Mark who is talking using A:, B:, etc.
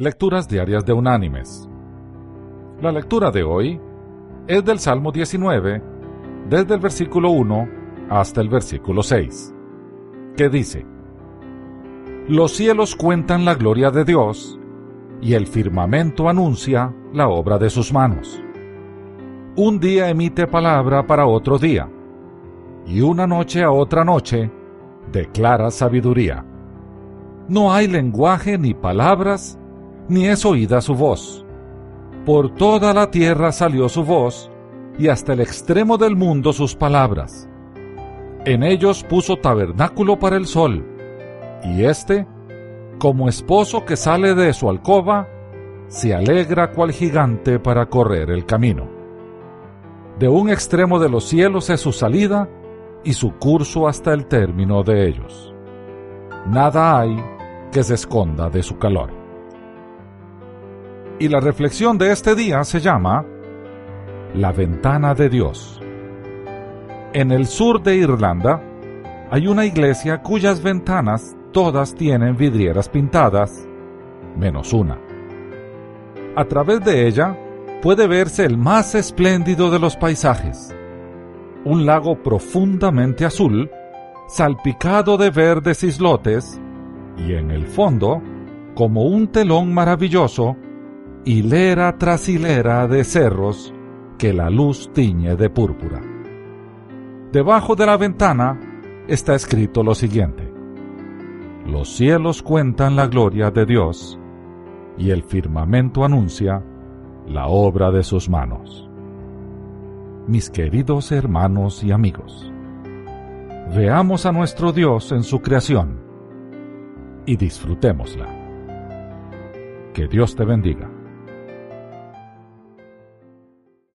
A: Lecturas Diarias de Unánimes. La lectura de hoy es del Salmo 19, desde el versículo 1 hasta el versículo 6, que dice, Los cielos cuentan la gloria de Dios, y el firmamento anuncia la obra de sus manos. Un día emite palabra para otro día, y una noche a otra noche declara sabiduría. No hay lenguaje ni palabras ni es oída su voz. Por toda la tierra salió su voz, y hasta el extremo del mundo sus palabras. En ellos puso tabernáculo para el sol, y éste, como esposo que sale de su alcoba, se alegra cual gigante para correr el camino. De un extremo de los cielos es su salida, y su curso hasta el término de ellos. Nada hay que se esconda de su calor. Y la reflexión de este día se llama La ventana de Dios. En el sur de Irlanda hay una iglesia cuyas ventanas todas tienen vidrieras pintadas, menos una. A través de ella puede verse el más espléndido de los paisajes, un lago profundamente azul, salpicado de verdes islotes, y en el fondo, como un telón maravilloso, hilera tras hilera de cerros que la luz tiñe de púrpura. Debajo de la ventana está escrito lo siguiente. Los cielos cuentan la gloria de Dios y el firmamento anuncia la obra de sus manos. Mis queridos hermanos y amigos, veamos a nuestro Dios en su creación y disfrutémosla. Que Dios te bendiga.